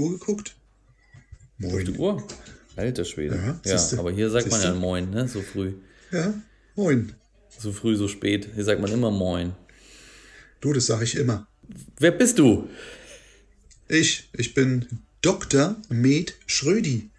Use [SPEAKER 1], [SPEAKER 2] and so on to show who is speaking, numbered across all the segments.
[SPEAKER 1] Uhr geguckt?
[SPEAKER 2] Moin. Auf die Uhr? Alter Schwede. Ja,
[SPEAKER 1] siehste,
[SPEAKER 2] aber hier sagt man
[SPEAKER 1] siehste.
[SPEAKER 2] ja Moin, ne? So früh.
[SPEAKER 1] Ja, moin.
[SPEAKER 2] So früh, so spät. Hier sagt man immer Moin.
[SPEAKER 1] Du, das sage ich immer.
[SPEAKER 2] Wer bist du?
[SPEAKER 1] Ich, ich bin Dr. Med Schrödi.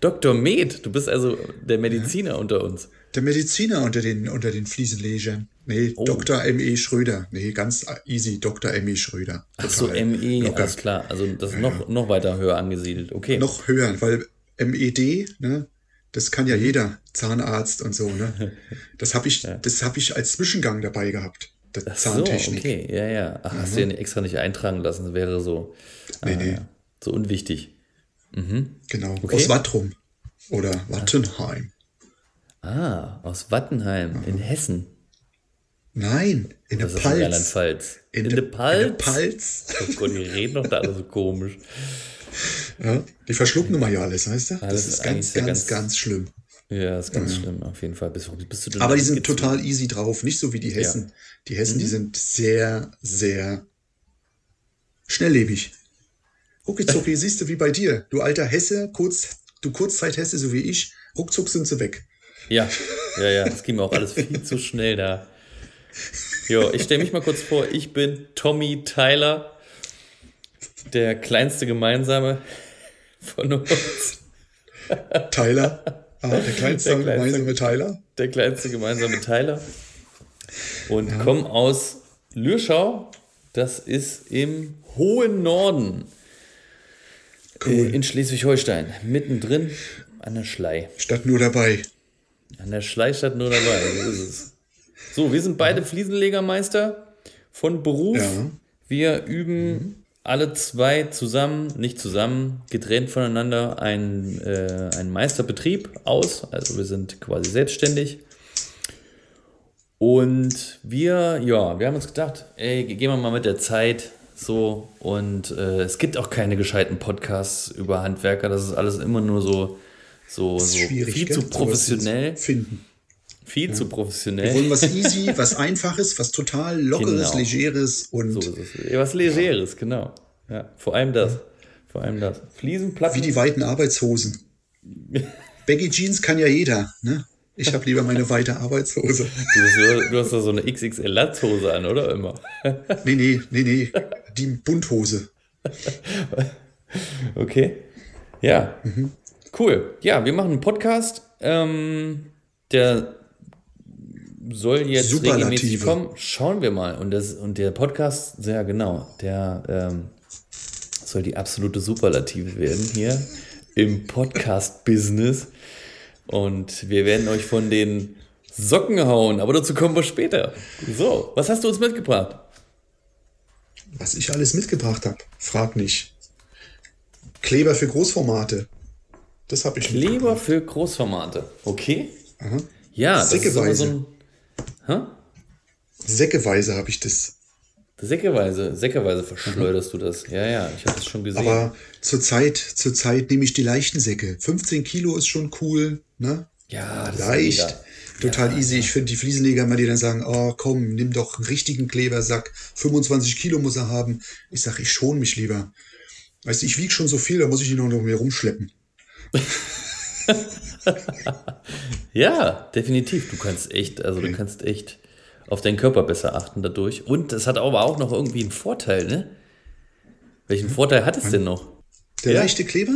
[SPEAKER 2] Dr. Med. Du bist also der Mediziner unter uns.
[SPEAKER 1] Der Mediziner unter den, unter den Fliesenlegern. Nee,
[SPEAKER 2] Oh.
[SPEAKER 1] Dr. M.E. Schröder. Nee, ganz easy, Dr. M.E. Schröder.
[SPEAKER 2] Ach so,
[SPEAKER 1] Total
[SPEAKER 2] ME, alles klar. Also das ist noch, noch weiter höher angesiedelt. Okay.
[SPEAKER 1] Noch höher, weil MED, ne, das kann ja jeder, Zahnarzt und so, ne. Das habe ich, das habe ich als Zwischengang dabei gehabt. Der
[SPEAKER 2] Ach so,
[SPEAKER 1] Zahntechnik.
[SPEAKER 2] okay. Ja, ja. Ach, hast du ja extra nicht eintragen lassen. Das wäre so,
[SPEAKER 1] Nee,
[SPEAKER 2] ah,
[SPEAKER 1] nee.
[SPEAKER 2] ja, so unwichtig.
[SPEAKER 1] Genau.
[SPEAKER 2] Okay.
[SPEAKER 1] Aus Wattrum. Oder Wattenheim.
[SPEAKER 2] Ah, aus Wattenheim in Hessen.
[SPEAKER 1] Nein, in der
[SPEAKER 2] ist in
[SPEAKER 1] Palz.
[SPEAKER 2] Rheinland-Pfalz. In,
[SPEAKER 1] der-
[SPEAKER 2] der Palz?
[SPEAKER 1] In der Palz.
[SPEAKER 2] Oh Gott, die reden doch da alle so komisch.
[SPEAKER 1] Ja, die verschlucken immer ja alles, weißt du?
[SPEAKER 2] Alles
[SPEAKER 1] das ist ganz, ganz,
[SPEAKER 2] ganz-
[SPEAKER 1] ganz schlimm.
[SPEAKER 2] Ja, ist ganz schlimm, auf jeden Fall. Bist, bist du denn
[SPEAKER 1] Aber die sind total easy drauf, nicht so wie die Hessen. Die Hessen,
[SPEAKER 2] Mhm.
[SPEAKER 1] die sind sehr, sehr schnelllebig. Rucki zucki, siehst du, wie bei dir. Du alter Hesse, kurz, du Kurzzeit-Hesse, so wie ich, ruckzuck sind sie weg.
[SPEAKER 2] Ja, ja, ja, das ging mir auch alles viel zu schnell da. Jo, ich stelle mich mal kurz vor, ich bin Tommy Tyler, der kleinste gemeinsame von uns.
[SPEAKER 1] Tyler, ah, der kleinste
[SPEAKER 2] Der kleinste.
[SPEAKER 1] gemeinsame Tyler.
[SPEAKER 2] der kleinste gemeinsame Teiler. Und komme aus Lürschau. Das ist im hohen Norden äh, in Schleswig-Holstein. Mittendrin an der Schlei.
[SPEAKER 1] Statt nur dabei.
[SPEAKER 2] An der Schlei statt nur dabei. So ist es. So, wir sind beide Fliesenlegermeister von Beruf.
[SPEAKER 1] Ja.
[SPEAKER 2] Wir üben alle zwei zusammen, nicht zusammen, getrennt voneinander, einen, äh, einen Meisterbetrieb aus. Also wir sind quasi selbstständig. Und wir, ja, wir haben uns gedacht, ey, gehen wir mal mit der Zeit so. Und äh, es gibt auch keine gescheiten Podcasts über Handwerker. Das ist alles immer nur so, so, so viel zu professionell.
[SPEAKER 1] Finden.
[SPEAKER 2] Viel zu
[SPEAKER 1] Wir
[SPEAKER 2] professionell.
[SPEAKER 1] wollen was easy, was einfaches, was total lockeres,
[SPEAKER 2] Genau.
[SPEAKER 1] legeres und
[SPEAKER 2] So ist es. Ja, was Legeres, genau. Ja, vor allem das. Vor allem das. Fliesenplatten.
[SPEAKER 1] wie die weiten Arbeitshosen. Baggy Jeans kann ja jeder, ne? Ich habe lieber meine weite Arbeitshose.
[SPEAKER 2] Du hast, du hast da so eine XXL-Latzhose an, oder? Immer.
[SPEAKER 1] Nee, nee, nee, nee. Die Bunthose.
[SPEAKER 2] Okay. Ja. Cool. Ja, wir machen einen Podcast. Ähm, der soll jetzt
[SPEAKER 1] Superlative.
[SPEAKER 2] regelmäßig kommen. Schauen wir mal. Und, das, und der Podcast, sehr genau, der ähm, soll die absolute Superlative werden hier im Podcast-Business. Und wir werden euch von den Socken hauen, aber dazu kommen wir später. So, was hast du uns mitgebracht?
[SPEAKER 1] Was ich alles mitgebracht habe, frag nicht. Kleber für Großformate. Das habe ich
[SPEAKER 2] Kleber für Großformate. Okay.
[SPEAKER 1] Aha.
[SPEAKER 2] Ja, das ist immer so ein. Hä?
[SPEAKER 1] Säckeweise habe ich das.
[SPEAKER 2] Säckeweise, säckeweise verschleuderst du das. Ja, ja, ich habe das schon gesehen.
[SPEAKER 1] Aber zurzeit, zurzeit nehme ich die leichten Säcke. 15 Kilo ist schon cool, ne?
[SPEAKER 2] ja, das
[SPEAKER 1] Leicht.
[SPEAKER 2] ist.
[SPEAKER 1] Total easy. Ich finde die Fliesenleger immer, die dann sagen, oh komm, nimm doch einen richtigen Klebersack. 25 Kilo muss er haben. Ich sage, ich schon mich lieber. Weißt du, ich wiege schon so viel, da muss ich ihn noch mehr rumschleppen.
[SPEAKER 2] Ja, definitiv. Du kannst echt, also du kannst echt auf deinen Körper besser achten dadurch. Und es hat aber auch noch irgendwie einen Vorteil, ne? Welchen Vorteil hat es denn noch?
[SPEAKER 1] Der
[SPEAKER 2] Ja.
[SPEAKER 1] leichte Kleber?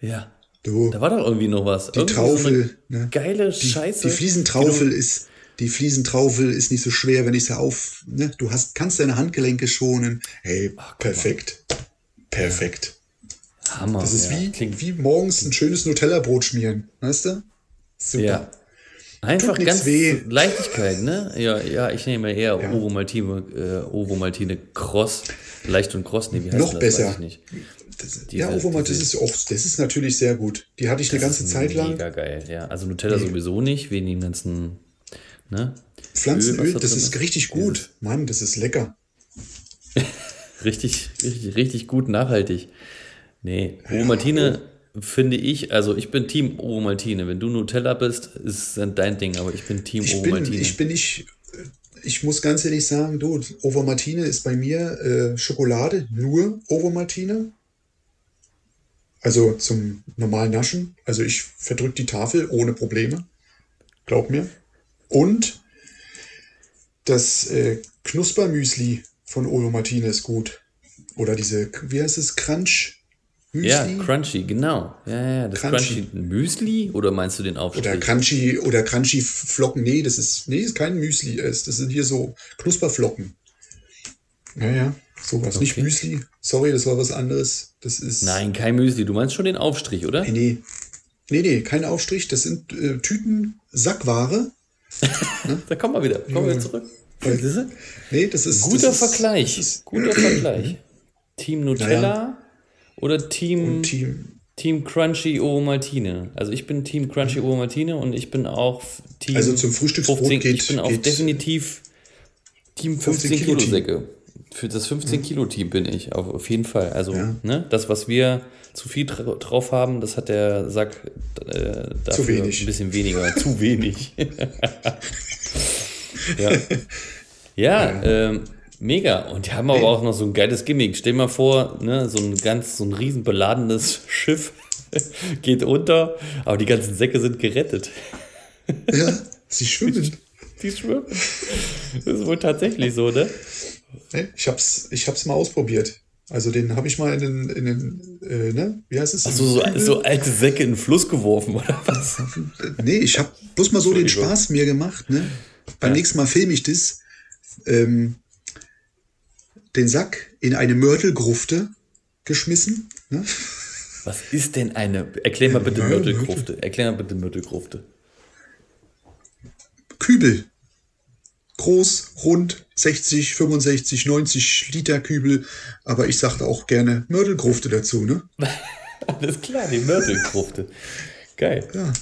[SPEAKER 2] Ja.
[SPEAKER 1] Du,
[SPEAKER 2] Da war doch irgendwie noch was.
[SPEAKER 1] die
[SPEAKER 2] Irgendwie so
[SPEAKER 1] Traufel.
[SPEAKER 2] eine
[SPEAKER 1] ne?
[SPEAKER 2] Geile
[SPEAKER 1] Die,
[SPEAKER 2] Scheiße.
[SPEAKER 1] die Fliesentraufel ist, die Fliesentraufel ist nicht so schwer, wenn ich sie auf, ne? Du hast, kannst deine Handgelenke schonen. Hey, perfekt. Perfekt.
[SPEAKER 2] Hammer.
[SPEAKER 1] Das ist
[SPEAKER 2] ja.
[SPEAKER 1] wie,
[SPEAKER 2] Klingt,
[SPEAKER 1] wie morgens ein schönes Nutella-Brot schmieren. Weißt du? Super.
[SPEAKER 2] ja. Einfach
[SPEAKER 1] Tut
[SPEAKER 2] ganz
[SPEAKER 1] weh.
[SPEAKER 2] Leichtigkeit, ne? Ja, ja, ich nehme eher Ovomaltine, äh, Ovomaltine Cross. Leicht und Cross, nee, wie heißt
[SPEAKER 1] Noch
[SPEAKER 2] das?
[SPEAKER 1] besser.
[SPEAKER 2] Weiß ich nicht.
[SPEAKER 1] Das,
[SPEAKER 2] Diese-
[SPEAKER 1] ja, Ovomat, das
[SPEAKER 2] diese-
[SPEAKER 1] ist auch, das ist natürlich sehr gut. Die hatte ich eine ganze Zeit lang.
[SPEAKER 2] Mega geil, ja. Also Nutella sowieso nicht, wegen dem ganzen, ne?
[SPEAKER 1] Pflanzenöl,
[SPEAKER 2] Öl,
[SPEAKER 1] das ist
[SPEAKER 2] ist.
[SPEAKER 1] richtig gut. Mann, das ist lecker.
[SPEAKER 2] Richtig, richtig, richtig gut nachhaltig. Nee, Ovomaltine finde ich, also ich bin Team Ovomaltine. Wenn du Nutella bist, ist dann dein Ding, aber ich bin Team
[SPEAKER 1] Ich bin,
[SPEAKER 2] Ovomaltine.
[SPEAKER 1] ich bin nicht, ich muss ganz ehrlich sagen, du, Ovomaltine ist bei mir äh, Schokolade, nur Ovomaltine. Also zum normalen Naschen. Also ich verdrück die Tafel ohne Probleme. Glaub mir. Und das äh, Knuspermüsli von Ovomaltine ist gut. Oder diese, wie heißt es, Crunch?
[SPEAKER 2] Müsli? Ja, Crunchy, genau. Ja, ja, das Crunchy. Crunchy Müsli oder meinst du den Aufstrich?
[SPEAKER 1] Oder Crunchy oder Crunchy Flocken. Nee, das ist nee, ist kein Müsli, das sind hier so Knusperflocken. Ja, ja, sowas, okay. nicht Müsli. Sorry, das war was anderes. Das ist
[SPEAKER 2] Nein, kein Müsli, du meinst schon den Aufstrich, oder?
[SPEAKER 1] Nee, nee. Nee, nee, kein Aufstrich, das sind äh, Tüten Sackware.
[SPEAKER 2] ne? Da kommen wir wieder, kommen wir zurück.
[SPEAKER 1] Nee, das ist
[SPEAKER 2] guter
[SPEAKER 1] das
[SPEAKER 2] Vergleich. Das ist, guter Vergleich. Team Nutella. Ja. Oder Team,
[SPEAKER 1] Team,
[SPEAKER 2] Team Crunchy Ovomaltine. Also ich bin Team Crunchy Ovomaltine und ich bin auch Team.
[SPEAKER 1] Also zum Frühstücksbrot
[SPEAKER 2] 15,
[SPEAKER 1] geht.
[SPEAKER 2] Ich bin auch definitiv Team 15, 15 Kilo, Kilo Säcke. Für das 15 Kilo Team bin ich auf, auf jeden Fall. Also
[SPEAKER 1] ja.
[SPEAKER 2] ne, das, was wir zu viel drauf haben, das hat der Sack äh, dafür ein bisschen weniger. zu wenig. ja. Ja, ja. Ähm, Mega. Und die haben aber auch noch so ein geiles Gimmick. Stell dir mal vor, ne, so ein ganz, so ein riesen beladenes Schiff geht unter, aber die ganzen Säcke sind gerettet.
[SPEAKER 1] Ja, sie schwimmen.
[SPEAKER 2] Die schwimmen. Das ist wohl tatsächlich so, ne?
[SPEAKER 1] Ich hab's, ich hab's mal ausprobiert. Also den habe ich mal in den, in den äh, ne? wie heißt es?
[SPEAKER 2] Achso, so, so alte Säcke in den Fluss geworfen, oder was?
[SPEAKER 1] Nee, ich habe bloß mal so den Spaß mir gemacht, ne? Beim ja. nächsten Mal filme ich das. Ähm, den Sack in eine Mörtelgrufte geschmissen. Ne?
[SPEAKER 2] Was ist denn eine? Erklär mal bitte Mörtelgrufte. Erklär mal bitte Mörtelgrufte.
[SPEAKER 1] Kübel. Groß, rund, 60, 65, 90 Liter Kübel. Aber ich sagte auch gerne Mörtelgrufte dazu, ne?
[SPEAKER 2] Alles klar, die Mörtelgrufte. Geil.
[SPEAKER 1] Ja.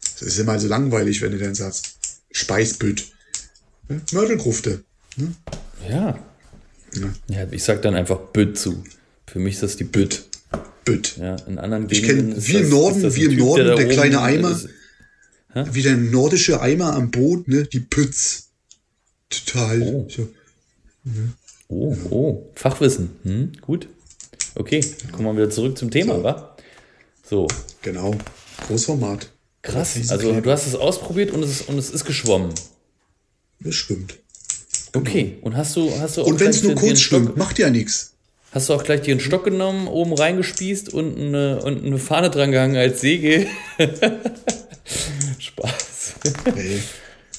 [SPEAKER 1] Das ist immer so langweilig, wenn du dann sagst, Speisbütt. Ne? Mörtelgrufte. Ne?
[SPEAKER 2] Ja. Ja. ja, ich sag dann einfach Bütt zu. Für mich ist das die Bütt.
[SPEAKER 1] Bütt.
[SPEAKER 2] Ja, in anderen
[SPEAKER 1] Ich kenne wie im Norden, wie im Norden der, der kleine Eimer, ist, wie der nordische Eimer am Boot, ne, die Pütz. Total.
[SPEAKER 2] Oh, so. mhm. oh, oh. Fachwissen. Hm, gut. Okay, kommen wir wieder zurück zum Thema, so. wa? So.
[SPEAKER 1] Genau. Großformat.
[SPEAKER 2] Krass. Also du hast es ausprobiert und es ist, und es ist geschwommen.
[SPEAKER 1] Es schwimmt.
[SPEAKER 2] Okay, und hast du, hast du auch
[SPEAKER 1] Und wenn es nur kurz stimmt, macht ja nichts.
[SPEAKER 2] Hast du auch gleich dir einen Stock genommen, oben reingespießt und eine, und eine Fahne dran gehangen als Säge? Spaß. Nee.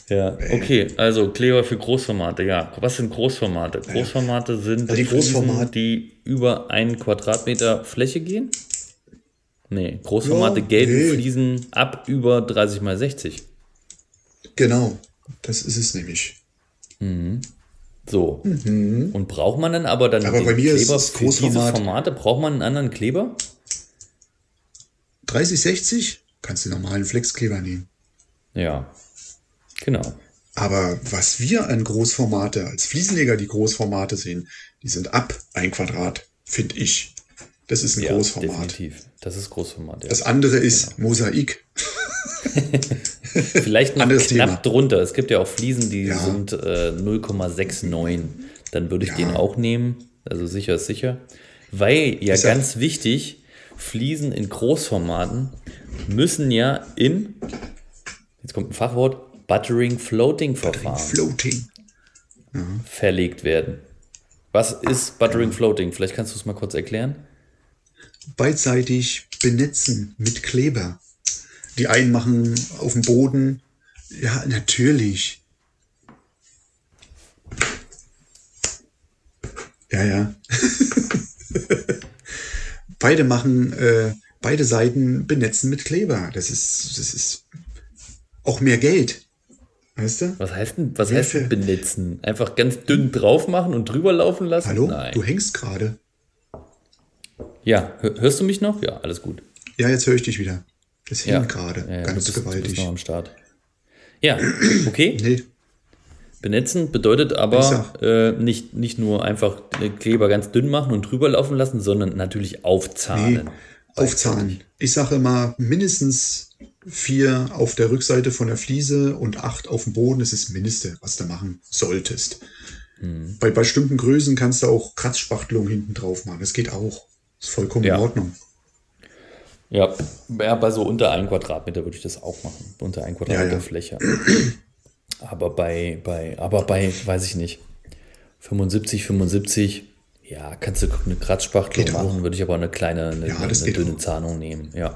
[SPEAKER 2] Ja, okay, also Kleber für Großformate, ja. Was sind Großformate? Großformate sind
[SPEAKER 1] also die, Großformate.
[SPEAKER 2] die über einen Quadratmeter Fläche gehen? Nee, Großformate ja, gelten nee. Fliesen ab über 30 mal 60.
[SPEAKER 1] Genau, das ist es nämlich.
[SPEAKER 2] Mhm. So. Mhm. Und braucht man dann aber dann
[SPEAKER 1] aber bei mir Kleber
[SPEAKER 2] ist für diese Formate? Braucht man einen anderen Kleber?
[SPEAKER 1] 3060 kannst du normalen Flexkleber nehmen.
[SPEAKER 2] Ja, genau.
[SPEAKER 1] Aber was wir an Großformate, als Fliesenleger die Großformate sehen, die sind ab ein Quadrat, finde ich. Das ist ein ja, Großformat.
[SPEAKER 2] Definitiv. Das ist Großformat. Ja.
[SPEAKER 1] Das andere ist genau. Mosaik.
[SPEAKER 2] Vielleicht noch knapp Thema. drunter. Es gibt ja auch Fliesen, die ja. sind äh, 0,69. Dann würde ich ja. den auch nehmen. Also sicher ist sicher. Weil ja ist ganz wichtig, Fliesen in Großformaten müssen ja in, jetzt kommt ein Fachwort, Buttering Floating verlegt werden. Was ist Buttering Floating? Vielleicht kannst du es mal kurz erklären.
[SPEAKER 1] Beidseitig benetzen mit Kleber. Die einen machen auf dem Boden. Ja, natürlich. Ja, ja. beide machen, äh, beide Seiten benetzen mit Kleber. Das ist, das ist auch mehr Geld. Weißt du?
[SPEAKER 2] Was heißt denn, was heißt denn benetzen? Einfach ganz dünn drauf machen und drüber laufen lassen?
[SPEAKER 1] Hallo? Nein. Du hängst gerade.
[SPEAKER 2] Ja, hörst du mich noch? Ja, alles gut.
[SPEAKER 1] Ja, jetzt höre ich dich wieder. Das hing ja. gerade ja, ganz bist, gewaltig.
[SPEAKER 2] Noch am Start. Ja, okay. nee. Benetzen bedeutet aber äh, nicht, nicht nur einfach Kleber ganz dünn machen und drüber laufen lassen, sondern natürlich aufzahnen. Nee,
[SPEAKER 1] aufzahnen. Ich sage mal mindestens vier auf der Rückseite von der Fliese und acht auf dem Boden. Das ist das Mindeste, was du machen solltest.
[SPEAKER 2] Mhm.
[SPEAKER 1] Bei bestimmten Größen kannst du auch Kratzspachtelung hinten drauf machen. Das geht auch. Ist vollkommen
[SPEAKER 2] Ja.
[SPEAKER 1] in Ordnung.
[SPEAKER 2] Ja, ja, bei so unter 1 Quadratmeter würde ich das auch machen. Unter 1 Quadratmeter
[SPEAKER 1] Ja, ja.
[SPEAKER 2] Fläche. Aber bei, bei, aber bei, weiß ich nicht, 75, 75, ja, kannst du eine Kratzspachtel
[SPEAKER 1] Geht auch.
[SPEAKER 2] machen, würde ich aber eine kleine, eine,
[SPEAKER 1] Ja,
[SPEAKER 2] eine, eine dünne
[SPEAKER 1] auch.
[SPEAKER 2] Zahnung nehmen, ja.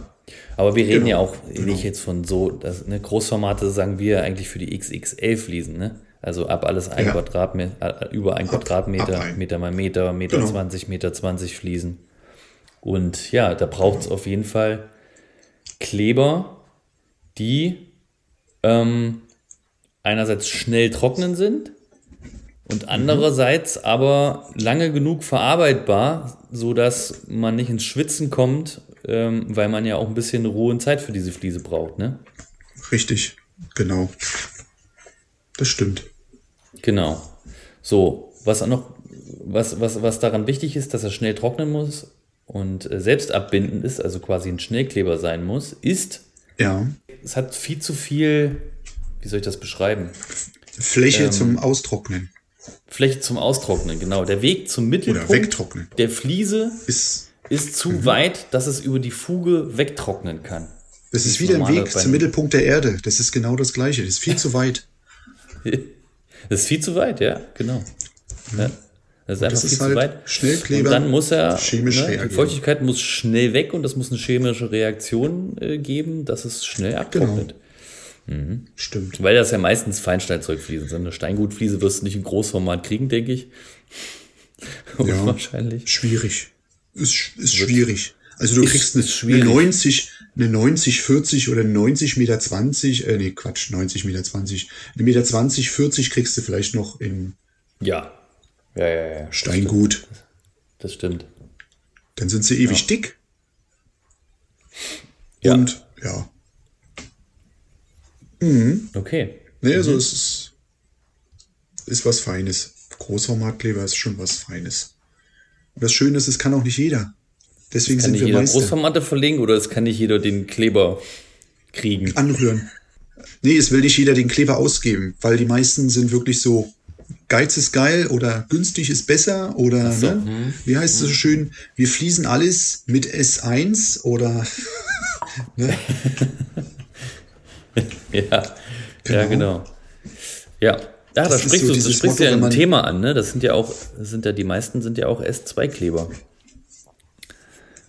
[SPEAKER 2] Aber wir reden
[SPEAKER 1] Genau,
[SPEAKER 2] ja auch
[SPEAKER 1] genau.
[SPEAKER 2] nicht jetzt von so, das, ne, Großformate sagen wir eigentlich für die XXL Fliesen, ne? Also ab alles ein
[SPEAKER 1] Ja.
[SPEAKER 2] Quadratmeter, äh, über ein
[SPEAKER 1] Ab-
[SPEAKER 2] Quadratmeter,
[SPEAKER 1] ab ein.
[SPEAKER 2] Meter mal Meter, Meter
[SPEAKER 1] Genau.
[SPEAKER 2] 20, Meter 20 Fliesen. Und ja, da braucht es auf jeden Fall Kleber, die ähm, einerseits schnell trocknen sind und andererseits aber lange genug verarbeitbar, sodass man nicht ins Schwitzen kommt, ähm, weil man ja auch ein bisschen Ruhe und Zeit für diese Fliese braucht. Ne?
[SPEAKER 1] Richtig. Genau. Das stimmt.
[SPEAKER 2] Genau. So, was auch noch, was, was, was daran wichtig ist, dass er schnell trocknen muss und äh, selbst abbindend ist, also quasi ein Schnellkleber sein muss, ist,
[SPEAKER 1] Ja.
[SPEAKER 2] es hat viel zu viel, wie soll ich das beschreiben?
[SPEAKER 1] Fläche
[SPEAKER 2] Ähm,
[SPEAKER 1] zum Austrocknen.
[SPEAKER 2] Fläche zum Austrocknen, genau. Der Weg zum
[SPEAKER 1] Oder
[SPEAKER 2] Mittelpunkt
[SPEAKER 1] wegtrocknen.
[SPEAKER 2] der Fliese
[SPEAKER 1] Ist,
[SPEAKER 2] ist zu
[SPEAKER 1] Mhm.
[SPEAKER 2] weit, dass es über die Fuge wegtrocknen kann.
[SPEAKER 1] das ist wie der Weg zum Mittelpunkt der Erde. Das ist genau das Gleiche. Das ist viel zu weit.
[SPEAKER 2] Das ist viel zu weit, ja, genau. Ja. Das ist einfach
[SPEAKER 1] Mhm. Das
[SPEAKER 2] viel
[SPEAKER 1] ist
[SPEAKER 2] zu
[SPEAKER 1] halt
[SPEAKER 2] weit.
[SPEAKER 1] Schnellkleber,
[SPEAKER 2] Und dann muss er,
[SPEAKER 1] chemisch
[SPEAKER 2] ne. Feuchtigkeit muss schnell weg und das muss eine chemische Reaktion äh, geben, dass es schnell
[SPEAKER 1] Genau.
[SPEAKER 2] abtrocknet.
[SPEAKER 1] Stimmt.
[SPEAKER 2] Weil das ja meistens Feinsteinzeugfliesen sind. Eine Steingutfliese wirst du nicht im Großformat kriegen, denke ich. Unwahrscheinlich.
[SPEAKER 1] Schwierig. Ist, ist schwierig. Also du
[SPEAKER 2] Ist-
[SPEAKER 1] kriegst eine,
[SPEAKER 2] schwierig.
[SPEAKER 1] eine 90, eine 90, 40 oder 90 Meter 20, äh, nee, Quatsch, 90 Meter 20. Eine Meter 20, 40 kriegst du vielleicht noch in
[SPEAKER 2] Ja. Ja, ja, ja.
[SPEAKER 1] Steingut.
[SPEAKER 2] Das stimmt.
[SPEAKER 1] Dann sind sie ewig dick.
[SPEAKER 2] Ja.
[SPEAKER 1] Und ja.
[SPEAKER 2] Okay.
[SPEAKER 1] Nee,
[SPEAKER 2] Mhm.
[SPEAKER 1] also es ist, ist was Feines. Großformatkleber ist schon was Feines. Und das Schöne ist, es kann auch nicht jeder. Deswegen sind
[SPEAKER 2] nicht
[SPEAKER 1] wir
[SPEAKER 2] jeder
[SPEAKER 1] Meister.
[SPEAKER 2] Großformate verlegen oder es kann nicht jeder den Kleber kriegen?
[SPEAKER 1] anrühren. Nee, es will nicht jeder den Kleber ausgeben, weil die meisten sind wirklich so, Geiz ist geil oder günstig ist besser oder,
[SPEAKER 2] so,
[SPEAKER 1] ne?
[SPEAKER 2] hm.
[SPEAKER 1] wie heißt es so schön, wir fließen alles mit S1 oder, ne?
[SPEAKER 2] Ja, ja,
[SPEAKER 1] Genau.
[SPEAKER 2] genau. Ja, ja da
[SPEAKER 1] Das ist
[SPEAKER 2] sprichst
[SPEAKER 1] so
[SPEAKER 2] du, da sprichst du
[SPEAKER 1] Motto,
[SPEAKER 2] ja ein Thema an, ne? Das sind ja auch, sind ja die meisten sind ja auch S2-Kleber.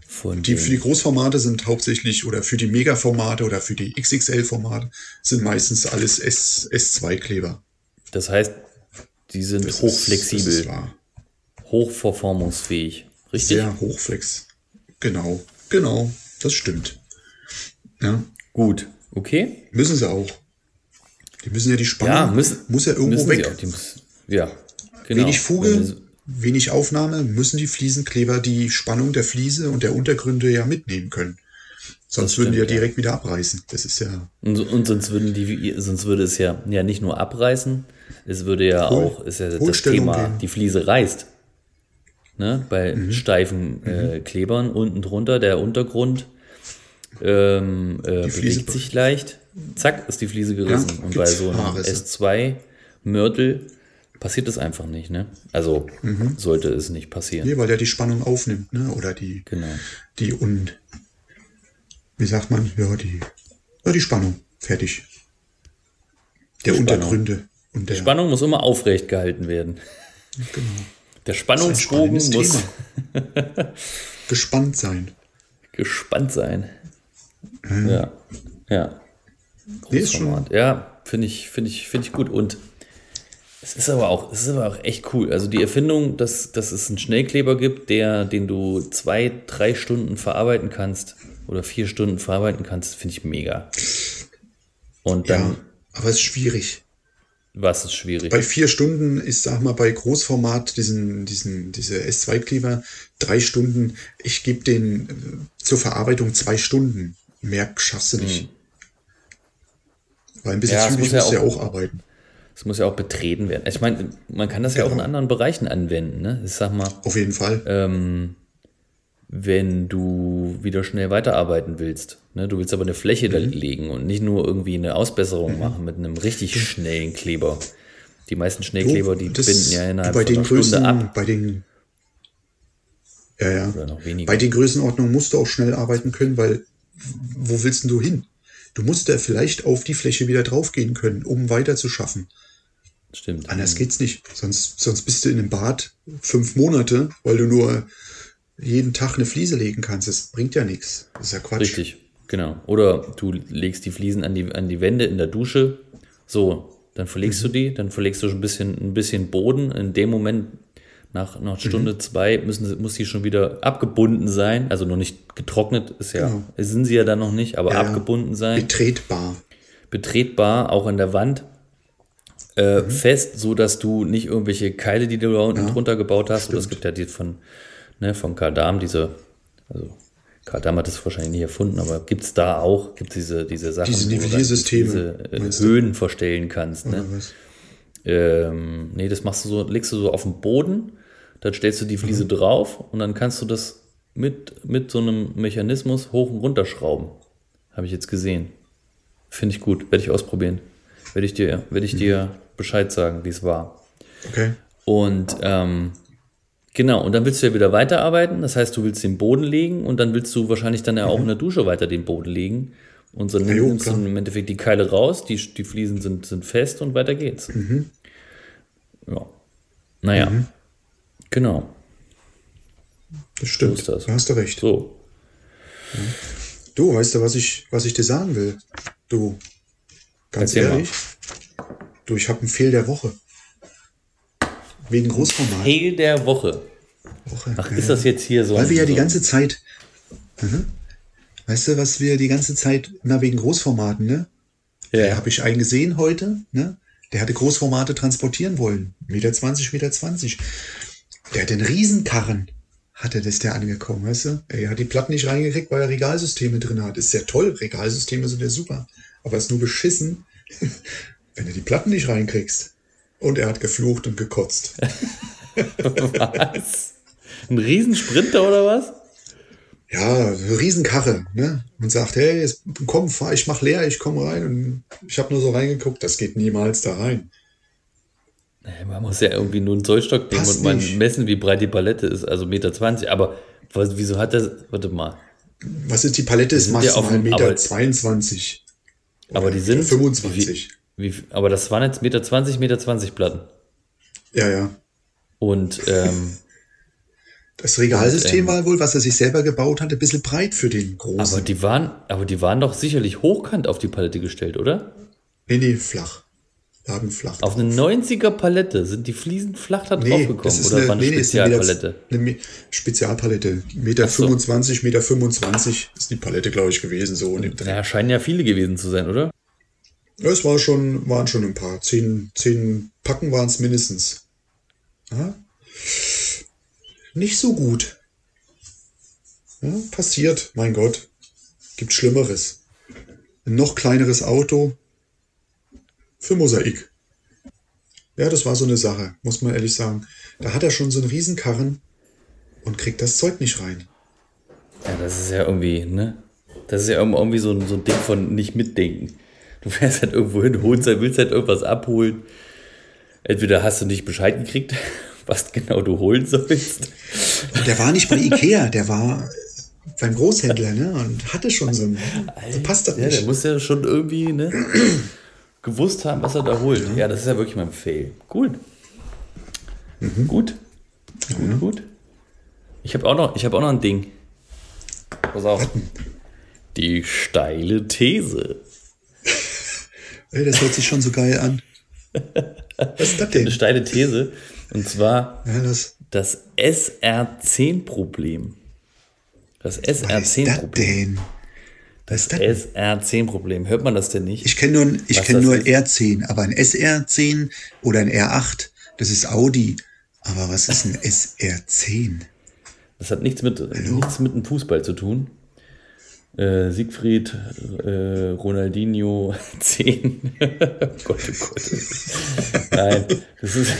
[SPEAKER 2] Von
[SPEAKER 1] Die, für die Großformate sind hauptsächlich oder für die Megaformate oder für die XXL-Formate sind meistens alles S, S2-Kleber.
[SPEAKER 2] das heißt, die sind
[SPEAKER 1] Das ist-
[SPEAKER 2] hochflexibel,
[SPEAKER 1] ist wahr.
[SPEAKER 2] hochverformungsfähig. Richtig?
[SPEAKER 1] Sehr hochflex. Genau, genau, das stimmt. Ja,
[SPEAKER 2] Gut. Okay.
[SPEAKER 1] müssen sie auch. Die müssen ja die Spannung,
[SPEAKER 2] Ja, müssen,
[SPEAKER 1] muss ja irgendwo weg.
[SPEAKER 2] auch. Die müssen, ja, genau.
[SPEAKER 1] Wenig
[SPEAKER 2] sie-
[SPEAKER 1] wenig Aufnahme, müssen die Fliesenkleber die Spannung der Fliese und der Untergründe ja mitnehmen können. Sonst
[SPEAKER 2] Das
[SPEAKER 1] würden die ja
[SPEAKER 2] stimmt,
[SPEAKER 1] direkt wieder abreißen. Das ist ja.
[SPEAKER 2] Und, und sonst würden die, sonst würde es ja, ja nicht nur abreißen, es würde ja
[SPEAKER 1] Hohl-
[SPEAKER 2] auch, ist ja das Thema,
[SPEAKER 1] geben.
[SPEAKER 2] die Fliese reißt. Ne? Bei
[SPEAKER 1] Mhm.
[SPEAKER 2] steifen äh, Klebern unten drunter, der Untergrund ähm, äh,
[SPEAKER 1] Fliese-
[SPEAKER 2] bewegt sich leicht. Zack, ist die Fliese gerissen.
[SPEAKER 1] Ja,
[SPEAKER 2] und bei so einem
[SPEAKER 1] Haarrisse.
[SPEAKER 2] S2-Mörtel passiert es einfach nicht. Ne? Also sollte es nicht passieren.
[SPEAKER 1] Mhm. Nee, weil der die Spannung aufnimmt, ne? Oder die,
[SPEAKER 2] Genau.
[SPEAKER 1] die un. Wie sagt man? Ja, die. Ja, die Spannung. Fertig. Der
[SPEAKER 2] Die Spannung.
[SPEAKER 1] Untergründe. Und der,
[SPEAKER 2] Spannung muss immer aufrecht gehalten werden.
[SPEAKER 1] Genau.
[SPEAKER 2] Der Spannungsbogen muss.
[SPEAKER 1] Gespannt sein.
[SPEAKER 2] gespannt sein. Ja, ja.
[SPEAKER 1] Nee, ist schon-.
[SPEAKER 2] Ja, finde ich, finde ich, finde ich gut. Und es ist aber auch, es ist aber auch echt cool. Also die Erfindung, dass, dass es einen Schnellkleber gibt, der, den du zwei, drei Stunden verarbeiten kannst oder vier Stunden verarbeiten kannst, finde ich mega. Und dann
[SPEAKER 1] Ja, aber es ist schwierig.
[SPEAKER 2] was ist schwierig.
[SPEAKER 1] Bei vier Stunden ist, sag mal, bei Großformat, diesen, diesen, diese S2-Kleber, drei Stunden. Ich gebe den äh, zur Verarbeitung zwei Stunden. Mehr schaffst du nicht. Weil ein bisschen
[SPEAKER 2] Hm. Ja,
[SPEAKER 1] zügig
[SPEAKER 2] muss ja
[SPEAKER 1] musst du ja
[SPEAKER 2] auch-
[SPEAKER 1] auch arbeiten.
[SPEAKER 2] Es muss ja auch betreten werden. Ich meine, man kann das ja auch in
[SPEAKER 1] Genau.
[SPEAKER 2] anderen Bereichen anwenden. Ne? Ich sag mal,
[SPEAKER 1] Auf jeden Fall.
[SPEAKER 2] ähm, wenn du wieder schnell weiterarbeiten willst. Ne? Du willst aber eine Fläche da legen und nicht nur irgendwie eine Ausbesserung machen mit einem richtig schnellen Kleber. Die meisten Schnellkleber, die
[SPEAKER 1] Das-
[SPEAKER 2] binden ja innerhalb
[SPEAKER 1] bei
[SPEAKER 2] von
[SPEAKER 1] den
[SPEAKER 2] einer Stunde
[SPEAKER 1] Größen,
[SPEAKER 2] ab.
[SPEAKER 1] bei den ja, ja. Bei den Größenordnungen musst du auch schnell arbeiten können, weil wo willst denn du hin? Du musst da vielleicht auf die Fläche wieder draufgehen können, um weiter zu schaffen.
[SPEAKER 2] Stimmt.
[SPEAKER 1] Anders geht's nicht. Sonst, sonst bist du in einem Bad fünf Monate, weil du nur jeden Tag eine Fliese legen kannst. Das bringt ja nichts. Das ist ja Quatsch.
[SPEAKER 2] Richtig, genau. Oder du legst die Fliesen an die, an die Wände in der Dusche. So, dann verlegst
[SPEAKER 1] Mhm.
[SPEAKER 2] du die, dann verlegst du schon ein bisschen, ein bisschen Boden. In dem Moment, nach, nach Stunde
[SPEAKER 1] Mhm.
[SPEAKER 2] zwei, müssen, sie- muss die schon wieder abgebunden sein. Also noch nicht getrocknet, ist ja,
[SPEAKER 1] Genau.
[SPEAKER 2] sind sie ja dann noch nicht, aber
[SPEAKER 1] Ja, ja.
[SPEAKER 2] abgebunden sein.
[SPEAKER 1] Betretbar.
[SPEAKER 2] betretbar, auch an der Wand. Äh,
[SPEAKER 1] Mhm.
[SPEAKER 2] Fest, so dass du nicht irgendwelche Keile, die du da unten drunter gebaut hast, oder es gibt ja die von, ne, von Karl Dahm, diese, also Karl Dahm hat das wahrscheinlich nicht erfunden, aber gibt es da auch, gibt es diese, diese Sachen,
[SPEAKER 1] Diese Nivelliersysteme,
[SPEAKER 2] diese äh? Höhen verstellen kannst. Ne? Ähm, nee, das machst du so, legst du so auf den Boden, dann stellst du die Fliese
[SPEAKER 1] Mhm.
[SPEAKER 2] drauf und dann kannst du das mit, mit so einem Mechanismus hoch und runter schrauben. Habe ich jetzt gesehen. Finde ich gut, werde ich ausprobieren. Werde ich dir, werde ich dir Bescheid sagen, wie es war.
[SPEAKER 1] Okay.
[SPEAKER 2] Und ähm, genau, und dann willst du ja wieder weiterarbeiten. Das heißt, du willst den Boden legen und dann willst du wahrscheinlich dann ja auch in der Dusche weiter den Boden legen. Und so
[SPEAKER 1] jo,
[SPEAKER 2] nimmst du im Endeffekt die Keile raus, die, die Fliesen sind, sind fest und weiter geht's. Ja. Naja. Genau.
[SPEAKER 1] Das stimmt.
[SPEAKER 2] ist das.
[SPEAKER 1] Da hast du recht.
[SPEAKER 2] So.
[SPEAKER 1] Du, weißt du, was ich, was ich dir sagen will? Du, ganz
[SPEAKER 2] Erzähl mal.
[SPEAKER 1] ehrlich, du, ich habe einen Fehl der Woche. Wegen Großformat.
[SPEAKER 2] Hail der Woche.
[SPEAKER 1] Woche.
[SPEAKER 2] Ach, ist das jetzt hier so?
[SPEAKER 1] Weil wir ja die
[SPEAKER 2] so
[SPEAKER 1] ganze Zeit, mhm. weißt du, was wir die ganze Zeit, na wegen Großformaten, ne?
[SPEAKER 2] Ja.
[SPEAKER 1] habe ich einen gesehen heute, ne? Der hatte Großformate transportieren wollen. Meter 20, Meter 20. Der hat den Riesenkarren, hatte das der angekommen, weißt du? Er hat die Platten nicht reingekriegt, weil er Regalsysteme drin hat. Ist sehr toll, Regalsysteme sind ja super. Aber ist nur beschissen, wenn du die Platten nicht reinkriegst. Und er hat geflucht und gekotzt.
[SPEAKER 2] Was? Ein Riesensprinter oder was?
[SPEAKER 1] Ja, eine Riesenkarre, ne? Und sagt, hey, jetzt, komm, fahr, ich mach leer, ich komme rein. Und ich habe nur so reingeguckt, das geht niemals da rein.
[SPEAKER 2] Man muss ja irgendwie nur einen Zollstock nehmen
[SPEAKER 1] Passt
[SPEAKER 2] und mal
[SPEAKER 1] nicht.
[SPEAKER 2] messen, wie breit die Palette ist, also Meter 20. Aber was, wieso hat das, warte mal,
[SPEAKER 1] Was ist die Palette? Ist
[SPEAKER 2] sind ja auf
[SPEAKER 1] maximal Meter
[SPEAKER 2] aber-
[SPEAKER 1] 22.
[SPEAKER 2] aber die sind
[SPEAKER 1] 25.
[SPEAKER 2] Wie, wie, aber das waren jetzt Meter 20, Meter 20 Platten.
[SPEAKER 1] Ja, ja.
[SPEAKER 2] Und ähm,
[SPEAKER 1] Das Regalsystem
[SPEAKER 2] Und, ähm,
[SPEAKER 1] war wohl, was er sich selber gebaut hat, ein bisschen breit für den
[SPEAKER 2] aber
[SPEAKER 1] großen.
[SPEAKER 2] die waren, aber die waren doch sicherlich hochkant auf die Palette gestellt, oder?
[SPEAKER 1] nee, nee, flach. Lagen flach.
[SPEAKER 2] Auf eine 90er Palette sind die Fliesen flach da drauf
[SPEAKER 1] nee,
[SPEAKER 2] gekommen
[SPEAKER 1] das ist
[SPEAKER 2] oder
[SPEAKER 1] eine,
[SPEAKER 2] war eine
[SPEAKER 1] nee, eine,
[SPEAKER 2] Spezialpalette?
[SPEAKER 1] eine Me- Spezialpalette. Meter
[SPEAKER 2] so.
[SPEAKER 1] 25, Meter 25 ist die Palette, glaube ich, gewesen. So.
[SPEAKER 2] Ja, scheinen ja viele gewesen zu sein, oder?
[SPEAKER 1] Es war schon, waren schon ein paar. Zehn, zehn Packen waren es mindestens. Ja? Nicht so gut. Ja, passiert, mein Gott. Gibt Schlimmeres. Ein noch kleineres Auto für Mosaik. Ja, das war so eine Sache, muss man ehrlich sagen. Da hat er schon so einen Riesenkarren und kriegt das Zeug nicht rein.
[SPEAKER 2] Ja, das ist ja irgendwie, ne? Das ist ja irgendwie so so ein Ding von nicht mitdenken. Du fährst halt irgendwo hin, holst halt, willst halt irgendwas abholen. Entweder hast du nicht Bescheid gekriegt, was genau du holen sollst.
[SPEAKER 1] Der war nicht bei Ikea, der war beim Großhändler, ne? Und hatte schon so ein. So passt das
[SPEAKER 2] Ja,
[SPEAKER 1] nicht.
[SPEAKER 2] der muss ja schon irgendwie, ne? gewusst haben, was er da holt. Ja, das ist ja wirklich mein Fail. Gut.
[SPEAKER 1] Mhm.
[SPEAKER 2] Gut. Gut, gut. Ich habe auch, noch- ich hab auch noch ein Ding. Pass auf. Die steile These.
[SPEAKER 1] Ey, das hört sich schon so geil an. Was ist das
[SPEAKER 2] Eine
[SPEAKER 1] denn?
[SPEAKER 2] steile These. Und zwar
[SPEAKER 1] Ja, das,
[SPEAKER 2] das SR10-Problem. Das
[SPEAKER 1] was ist das
[SPEAKER 2] SR10-Problem.
[SPEAKER 1] denn? Was ist das denn?
[SPEAKER 2] SR10-Problem. Hört man das denn nicht?
[SPEAKER 1] Ich kenne nur, ich
[SPEAKER 2] Was
[SPEAKER 1] kenn
[SPEAKER 2] das
[SPEAKER 1] nur
[SPEAKER 2] ist?
[SPEAKER 1] R10, aber ein SR10 oder ein R8, das ist Audi. Aber was ist ein SR10?
[SPEAKER 2] Das hat nichts mit, nichts mit dem Fußball zu tun. Äh, Siegfried, äh, Ronaldinho, 10. oh Gott, oh Gott. Nein, das ist,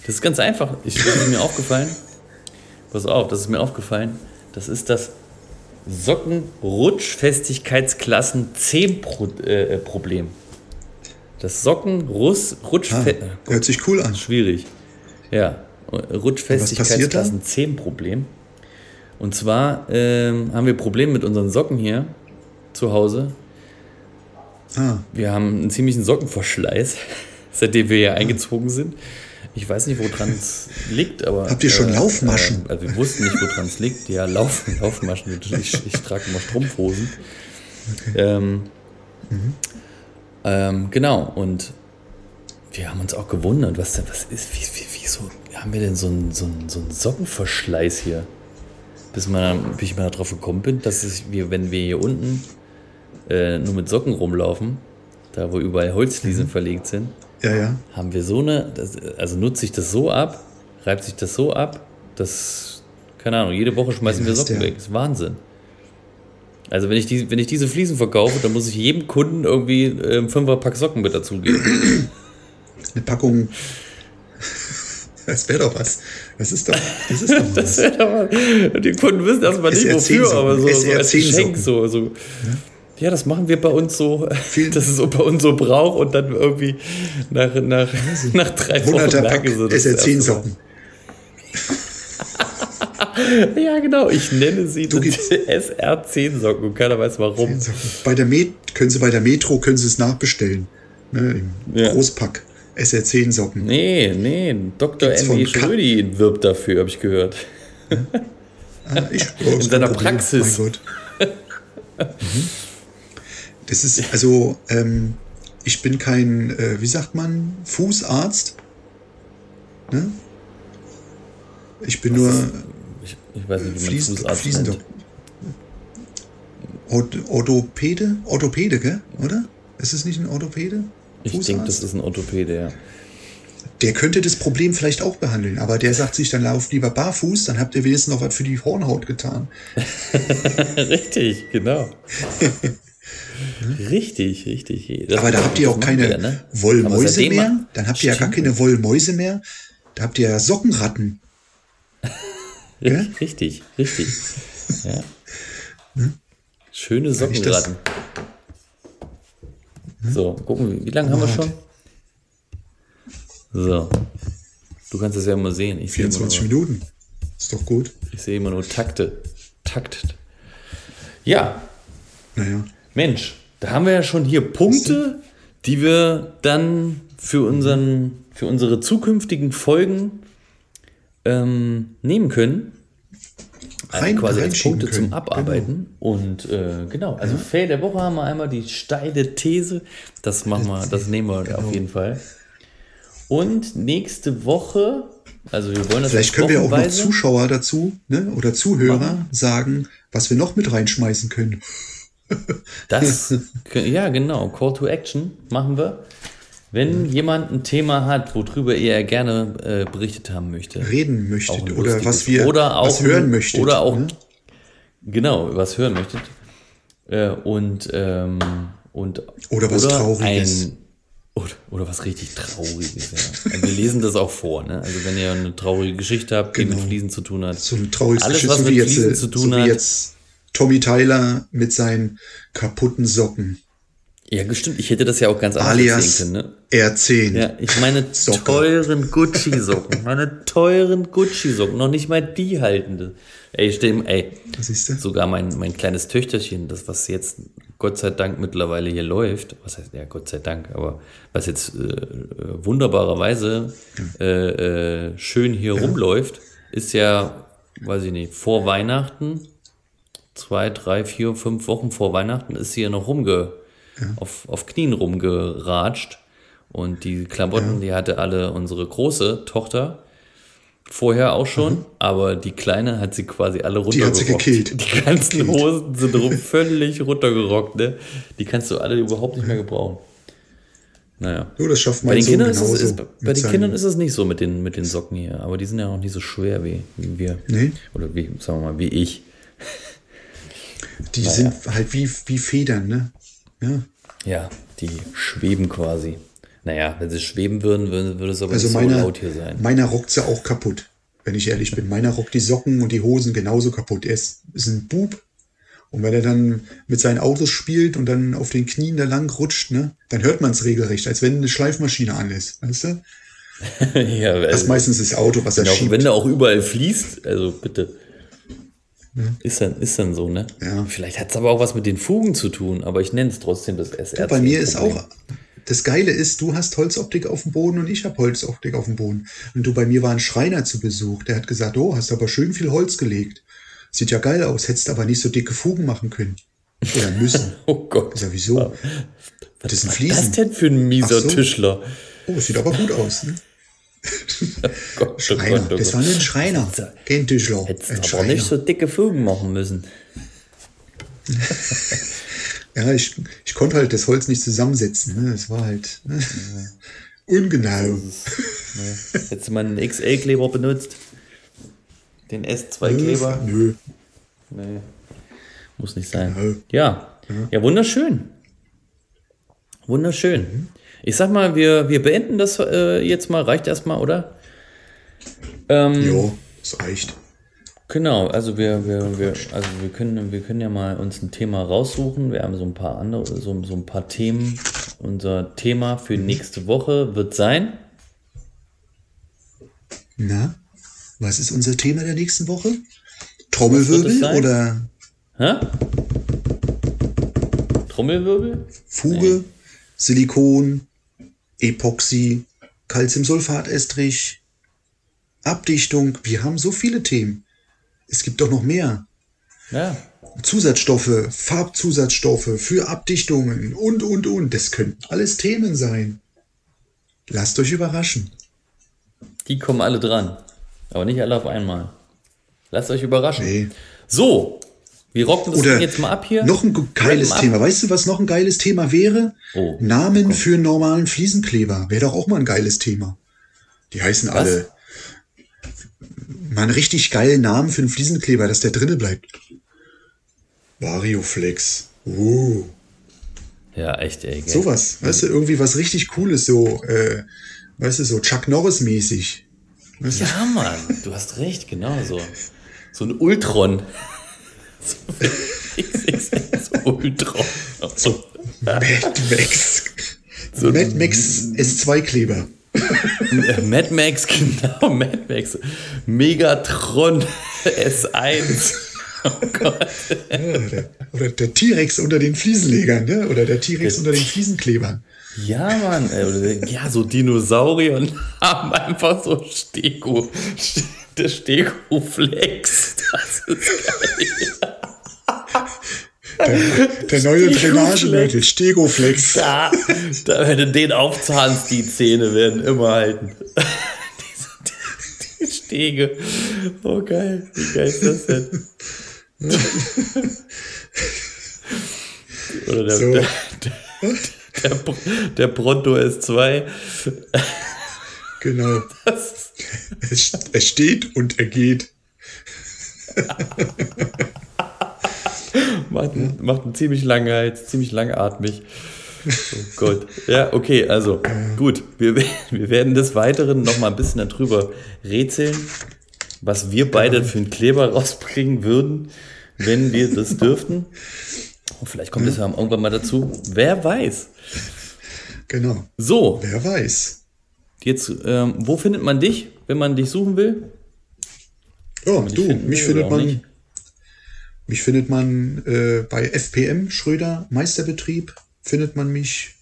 [SPEAKER 2] das ist ganz einfach. Ich, das ist mir aufgefallen. Pass auf, das ist mir aufgefallen, Das ist das Sockenrutschfestigkeitsklassen 10 Pro, äh, Problem. Das Sockenrutschfestigkeitsklassen.
[SPEAKER 1] Ah, hört sich cool an.
[SPEAKER 2] Schwierig. Ja, Rutschfestigkeitsklassen 10 Problem. Und zwar ähm, haben wir Probleme mit unseren Socken hier zu Hause.
[SPEAKER 1] Ah,
[SPEAKER 2] Wir haben einen ziemlichen Sockenverschleiß, seitdem wir hier eingezogen sind. Ich weiß nicht, woran es liegt, aber.
[SPEAKER 1] Habt ihr schon Laufmaschen?
[SPEAKER 2] Äh, also wir wussten nicht, woran es liegt. Ja, Lauf, Laufmaschen. Ich, ich trage immer Strumpfhosen. Ähm, ähm, genau, und wir haben uns auch gewundert, was denn, was ist, wie, wie, wieso haben wir denn so einen, so einen, so einen Sockenverschleiß hier? Bis, man, bis ich mal darauf gekommen bin, dass es, wir, wenn wir hier unten äh, nur mit Socken rumlaufen, da wo überall Holzfliesen verlegt sind,
[SPEAKER 1] ja, ja.
[SPEAKER 2] haben wir so eine, das, also nutze ich das so ab, reibt sich das so ab, dass, keine Ahnung, jede Woche schmeißen
[SPEAKER 1] Ja,
[SPEAKER 2] wir Socken weg. Das ist Wahnsinn. Also wenn ich, die, wenn ich diese Fliesen verkaufe, dann muss ich jedem Kunden irgendwie äh, einen Fünferpack Socken mit dazugeben.
[SPEAKER 1] Eine Packung. Das wäre doch was. Das ist doch, das ist doch was.
[SPEAKER 2] Und die Kunden wissen erstmal nicht
[SPEAKER 1] SR10
[SPEAKER 2] wofür, aber so, so als
[SPEAKER 1] SR10
[SPEAKER 2] Geschenk.
[SPEAKER 1] Socken.
[SPEAKER 2] So, so. Ja, das machen wir bei uns so,
[SPEAKER 1] Viel-
[SPEAKER 2] das ist so bei uns so Brauch und dann irgendwie nach, nach, nach drei Wochen
[SPEAKER 1] 100er Pack
[SPEAKER 2] merken sie das erste Mal.
[SPEAKER 1] SR10-Socken.
[SPEAKER 2] Ja, genau. Ich nenne sie
[SPEAKER 1] Du
[SPEAKER 2] die
[SPEAKER 1] gibst-
[SPEAKER 2] SR10-Socken und keiner weiß warum.
[SPEAKER 1] Bei der Met können Sie bei der Metro können Sie es nachbestellen. Ne, Im
[SPEAKER 2] Ja.
[SPEAKER 1] Großpack. SR10 Socken.
[SPEAKER 2] Nee, nee, Dr.
[SPEAKER 1] Ka-
[SPEAKER 2] Schrödi wirbt dafür, habe ich gehört.
[SPEAKER 1] Ah, ich, oh, ist
[SPEAKER 2] seiner
[SPEAKER 1] Problem.
[SPEAKER 2] Praxis.
[SPEAKER 1] Mein Gott. Mhm. Das ist, also, ähm, ich bin kein, äh, wie sagt man, Fußarzt. Ne? Ich bin nur
[SPEAKER 2] Ich, ich weiß nicht, wie man
[SPEAKER 1] Fliesen,
[SPEAKER 2] Fußarzt.
[SPEAKER 1] Orth- Orthopäde? Orthopäde, gell? Oder? Ist es nicht ein Orthopäde?
[SPEAKER 2] Ich
[SPEAKER 1] Fußarzt?
[SPEAKER 2] denke, das ist ein Orthopäde, ja.
[SPEAKER 1] Der könnte das Problem vielleicht auch behandeln, aber der sagt sich, dann lauft lieber barfuß, dann habt ihr wenigstens noch was für die Hornhaut getan.
[SPEAKER 2] richtig, genau. richtig, richtig. Das-
[SPEAKER 1] aber da habt ihr auch keine
[SPEAKER 2] wir, ne?
[SPEAKER 1] Wollmäuse mehr. Dann habt ihr ja gar keine Wollmäuse mehr. Da habt ihr ja Sockenratten.
[SPEAKER 2] Richtig, richtig. Ja.
[SPEAKER 1] Hm?
[SPEAKER 2] Schöne
[SPEAKER 1] ich
[SPEAKER 2] Sockenratten. So, gucken wir, wie lange haben wir schon? So. Du kannst es ja mal sehen. Ich sehe immer,
[SPEAKER 1] 24
[SPEAKER 2] nur,
[SPEAKER 1] Minuten. Ist doch gut.
[SPEAKER 2] ich sehe immer nur Takte. Takt. Ja,
[SPEAKER 1] Naja.
[SPEAKER 2] Mensch, da haben wir ja schon hier Punkte, die wir dann für, unseren, für unsere zukünftigen Folgen ähm, nehmen können.
[SPEAKER 1] Rein-
[SPEAKER 2] quasi als Punkte zum
[SPEAKER 1] können.
[SPEAKER 2] Abarbeiten. Und äh, genau, also Fail der Woche haben wir einmal die steile These. Das machen wir, das nehmen wir
[SPEAKER 1] Genau.
[SPEAKER 2] auf jeden Fall. Und nächste Woche, also wir wollen das
[SPEAKER 1] Vielleicht können wir auch noch Zuschauer dazu ne, oder Zuhörer sagen, was wir noch mit reinschmeißen können.
[SPEAKER 2] Das, ja, genau. Call to Action machen wir. Wenn jemand ein Thema hat, worüber er gerne äh, berichtet haben möchte.
[SPEAKER 1] Reden
[SPEAKER 2] ein
[SPEAKER 1] oder was wir
[SPEAKER 2] oder auch,
[SPEAKER 1] was hören möchtet.
[SPEAKER 2] Oder auch,
[SPEAKER 1] ne?
[SPEAKER 2] genau, was hören möchtet. Äh, und, ähm, und,
[SPEAKER 1] Oder was Trauriges.
[SPEAKER 2] Ein, oder, oder was richtig Trauriges, ja. Und wir lesen das auch vor, ne? Also wenn ihr eine traurige Geschichte habt, die mit
[SPEAKER 1] Genau.
[SPEAKER 2] Fliesen zu tun hat.
[SPEAKER 1] So ein trauriges
[SPEAKER 2] Alles,
[SPEAKER 1] Geschichte,
[SPEAKER 2] was
[SPEAKER 1] so
[SPEAKER 2] mit
[SPEAKER 1] jetzt,
[SPEAKER 2] Fliesen
[SPEAKER 1] äh,
[SPEAKER 2] zu tun
[SPEAKER 1] so wie
[SPEAKER 2] hat.
[SPEAKER 1] jetzt Tommy Tyler mit seinen kaputten Socken.
[SPEAKER 2] Ja, bestimmt. Ich hätte das ja auch ganz anders
[SPEAKER 1] Alias
[SPEAKER 2] erzählen können, ne?
[SPEAKER 1] R10.
[SPEAKER 2] Ja, ich meine
[SPEAKER 1] Socke.
[SPEAKER 2] teuren Gucci-Socken. Meine teuren Gucci-Socken. Noch nicht mal die haltende. Ey, stell, ey,
[SPEAKER 1] Was ist das?
[SPEAKER 2] sogar mein, mein kleines Töchterchen, das was jetzt Gott sei Dank mittlerweile hier läuft, was heißt, ja Gott sei Dank, aber was jetzt äh, wunderbarerweise äh, äh, schön hier rumläuft, ist ja, weiß ich nicht, vor Weihnachten, zwei, drei, vier, fünf Wochen vor Weihnachten, ist sie ja noch rumge, auf, auf Knien rumgeratscht. Und die Klamotten, die hatte alle unsere große Tochter vorher auch schon, aber die kleine hat sie quasi alle
[SPEAKER 1] Die hat sie
[SPEAKER 2] runtergerockt.
[SPEAKER 1] gekillt.
[SPEAKER 2] Die ganzen Hosen sind rum völlig runtergerockt, ne? Die kannst du alle überhaupt nicht mehr gebrauchen. Naja.
[SPEAKER 1] So, das schafft
[SPEAKER 2] Bei
[SPEAKER 1] mein
[SPEAKER 2] den,
[SPEAKER 1] Sohn
[SPEAKER 2] Kindern ist es, ist, bei den Kindern ist es nicht so mit den, mit den Socken hier, aber die sind ja auch nicht so schwer wie, wie wir.
[SPEAKER 1] Nee.
[SPEAKER 2] Oder wie, sagen wir mal, wie ich.
[SPEAKER 1] Die sind halt wie, wie Federn, ne? Ja.
[SPEAKER 2] Ja, die schweben quasi. Naja, wenn sie schweben würden, würde, würde es aber
[SPEAKER 1] Also
[SPEAKER 2] nicht so
[SPEAKER 1] meiner,
[SPEAKER 2] laut hier sein.
[SPEAKER 1] meiner rockt sie auch kaputt. wenn ich ehrlich bin. Meiner rockt die Socken und die Hosen genauso kaputt. Er ist, ist ein Bub. Und wenn er dann mit seinen Autos spielt und dann auf den Knien da lang rutscht, ne, dann hört man es regelrecht, als wenn eine Schleifmaschine an ist. Weißt du?
[SPEAKER 2] ja,
[SPEAKER 1] Das ist meistens das Auto, was er
[SPEAKER 2] Genau,
[SPEAKER 1] schiebt.
[SPEAKER 2] wenn der auch überall fließt, also bitte. Ist dann, ist dann so, ne?
[SPEAKER 1] Ja.
[SPEAKER 2] Vielleicht hat es aber auch was mit den Fugen zu tun, aber ich nenne es trotzdem das SR.
[SPEAKER 1] Bei mir ist auch, das Geile ist, du hast Holzoptik auf dem Boden und ich habe Holzoptik auf dem Boden. Und du, bei mir war ein Schreiner zu Besuch, der hat gesagt, oh, hast aber schön viel Holz gelegt. Sieht ja geil aus, hättest aber nicht so dicke Fugen machen können. Oder müssen.
[SPEAKER 2] Oh Gott.
[SPEAKER 1] Ich sag, wieso?
[SPEAKER 2] Was
[SPEAKER 1] das
[SPEAKER 2] ist
[SPEAKER 1] Fliesen.
[SPEAKER 2] das denn für ein mieser
[SPEAKER 1] so.
[SPEAKER 2] Tischler?
[SPEAKER 1] Oh, sieht aber gut aus. Ne?
[SPEAKER 2] Gott,
[SPEAKER 1] Schreiner,
[SPEAKER 2] Gott,
[SPEAKER 1] das war ein Schreiner. Kein Tischler.
[SPEAKER 2] Hättest aber nicht so dicke Fugen machen müssen.
[SPEAKER 1] Ja, ich, ich konnte halt das Holz nicht zusammensetzen. Ne? Das war halt ne? ungenau.
[SPEAKER 2] Hättest du mal einen XL-Kleber benutzt? Den S2-Kleber?
[SPEAKER 1] Nö.
[SPEAKER 2] Nee. Muss nicht sein.
[SPEAKER 1] Nö.
[SPEAKER 2] Ja. Ja, wunderschön. Wunderschön. Ich sag mal, wir, wir beenden das äh, jetzt mal. Reicht erstmal, oder? Ähm,
[SPEAKER 1] Jo, das reicht.
[SPEAKER 2] Genau, also wir, wir, wir, also wir können, wir können ja mal uns ein Thema raussuchen. Wir haben so ein paar andere, so, so ein paar Themen. Unser Thema für nächste Woche wird sein.
[SPEAKER 1] Na, was ist unser Thema der nächsten Woche?
[SPEAKER 2] Es
[SPEAKER 1] Trommelwirbel oder
[SPEAKER 2] Hä? Trommelwirbel?
[SPEAKER 1] Fuge, Silikon, Epoxy, Calciumsulfatestrich, Abdichtung. Wir haben so viele Themen. Es gibt doch noch mehr.
[SPEAKER 2] Ja.
[SPEAKER 1] Zusatzstoffe, Farbzusatzstoffe für Abdichtungen und, und, und. Das könnten alles Themen sein. Lasst euch überraschen.
[SPEAKER 2] Die kommen alle dran. Aber nicht alle auf einmal. Lasst euch überraschen.
[SPEAKER 1] Nee.
[SPEAKER 2] So, wir rocken das
[SPEAKER 1] Oder
[SPEAKER 2] jetzt mal ab hier.
[SPEAKER 1] noch ein geiles
[SPEAKER 2] Rappen ab.
[SPEAKER 1] Thema. Weißt du, was noch ein geiles Thema wäre?
[SPEAKER 2] Oh.
[SPEAKER 1] Namen für einen normalen Fliesenkleber. Wäre doch auch mal ein geiles Thema. Die heißen alle. Mal einen richtig geilen Namen für einen Fliesenkleber, dass der drinne bleibt. Varioflex. Uh,
[SPEAKER 2] Ja, echt, ey. Gell?
[SPEAKER 1] sowas. Weißt du, irgendwie was richtig Cooles, so, äh, weißt du, so Chuck Norris-mäßig. Weißt du?
[SPEAKER 2] Ja, Mann, du hast recht, genau so. So ein Ultron. So ein XXS Ultron. So,
[SPEAKER 1] Mad Max. Mad Max S2-Kleber.
[SPEAKER 2] äh, Mad Max, genau, Mad Max. Megatron S1. Oh Gott.
[SPEAKER 1] Ja, oder, oder der T-Rex unter den Fliesenlegern, ne? Oder der T-Rex unter den Fliesenklebern.
[SPEAKER 2] Ja, Mann. ey, Ja, so Dinosaurier und haben einfach so Stego. Der Stego-Flex. Das ist geil.
[SPEAKER 1] Der neue
[SPEAKER 2] Stegoflex.
[SPEAKER 1] Drainagemittel, Stegoflex.
[SPEAKER 2] Da, da, wenn du den aufzahnst, die Zähne werden immer halten. Die Stege. Oh, geil. Wie geil ist das denn? Oder der,
[SPEAKER 1] So.
[SPEAKER 2] der, der, der, der Pronto S2.
[SPEAKER 1] Genau.
[SPEAKER 2] Das,
[SPEAKER 1] Es, es steht und er geht.
[SPEAKER 2] macht, einen- macht einen ziemlich langen Hals, ziemlich langatmig. Oh Gott. Ja, okay, also gut. Wir, wir werden des Weiteren noch mal ein bisschen darüber rätseln, was wir beide für einen Kleber rausbringen würden, wenn wir das dürften. Und vielleicht kommt es ja irgendwann mal dazu. Wer weiß.
[SPEAKER 1] Genau.
[SPEAKER 2] So,
[SPEAKER 1] Wer weiß.
[SPEAKER 2] jetzt, ähm, wo findet man dich, wenn man dich suchen will?
[SPEAKER 1] Ja,
[SPEAKER 2] dich
[SPEAKER 1] du, mich findet man,
[SPEAKER 2] nicht.
[SPEAKER 1] Mich findet man äh, bei FPM Schröder Meisterbetrieb. Findet man mich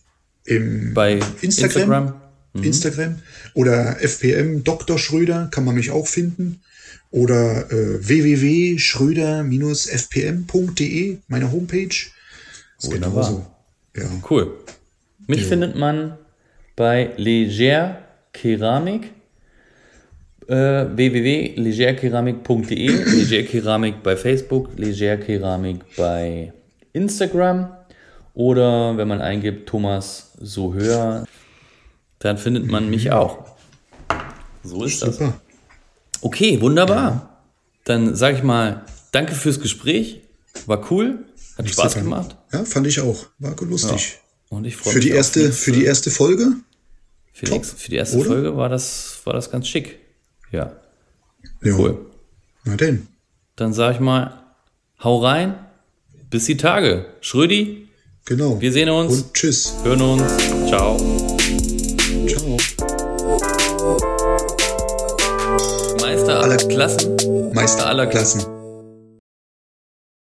[SPEAKER 1] im
[SPEAKER 2] Bei
[SPEAKER 1] Instagram.
[SPEAKER 2] Instagram?
[SPEAKER 1] Instagram. Oder FPM Dr. Schröder kann man mich auch finden. Oder äh, www.schröder-fpm.de, meine Homepage. Ist
[SPEAKER 2] Wunderbar.
[SPEAKER 1] genauso. Ja.
[SPEAKER 2] Cool. Mich findet man bei Leger Keramik äh, www.legerkeramik.de Leger Keramik bei Facebook, Leger Keramik bei Instagram oder wenn man eingibt Thomas Sohör, dann findet man mich auch. So ist das.
[SPEAKER 1] Super.
[SPEAKER 2] Okay, wunderbar. Dann sage ich mal, danke fürs Gespräch. War cool. Hat Spaß
[SPEAKER 1] Super.
[SPEAKER 2] gemacht.
[SPEAKER 1] Ja, fand ich auch. War lustig.
[SPEAKER 2] Und ich freue
[SPEAKER 1] Für
[SPEAKER 2] mich
[SPEAKER 1] die erste,
[SPEAKER 2] nächste-
[SPEAKER 1] für die erste Folge.
[SPEAKER 2] Für die,
[SPEAKER 1] Top,
[SPEAKER 2] ex- für die erste
[SPEAKER 1] oder?
[SPEAKER 2] Folge war das, war das ganz schick. Ja.
[SPEAKER 1] Ja.
[SPEAKER 2] Cool.
[SPEAKER 1] Na denn.
[SPEAKER 2] Dann sag ich mal, hau rein. Bis die Tage. Schrödi,
[SPEAKER 1] Genau.
[SPEAKER 2] wir sehen uns,
[SPEAKER 1] Und tschüss.
[SPEAKER 2] hören uns. Ciao.
[SPEAKER 1] Ciao.
[SPEAKER 2] Meister aller Klassen.
[SPEAKER 1] Meister
[SPEAKER 2] aller
[SPEAKER 1] Klassen.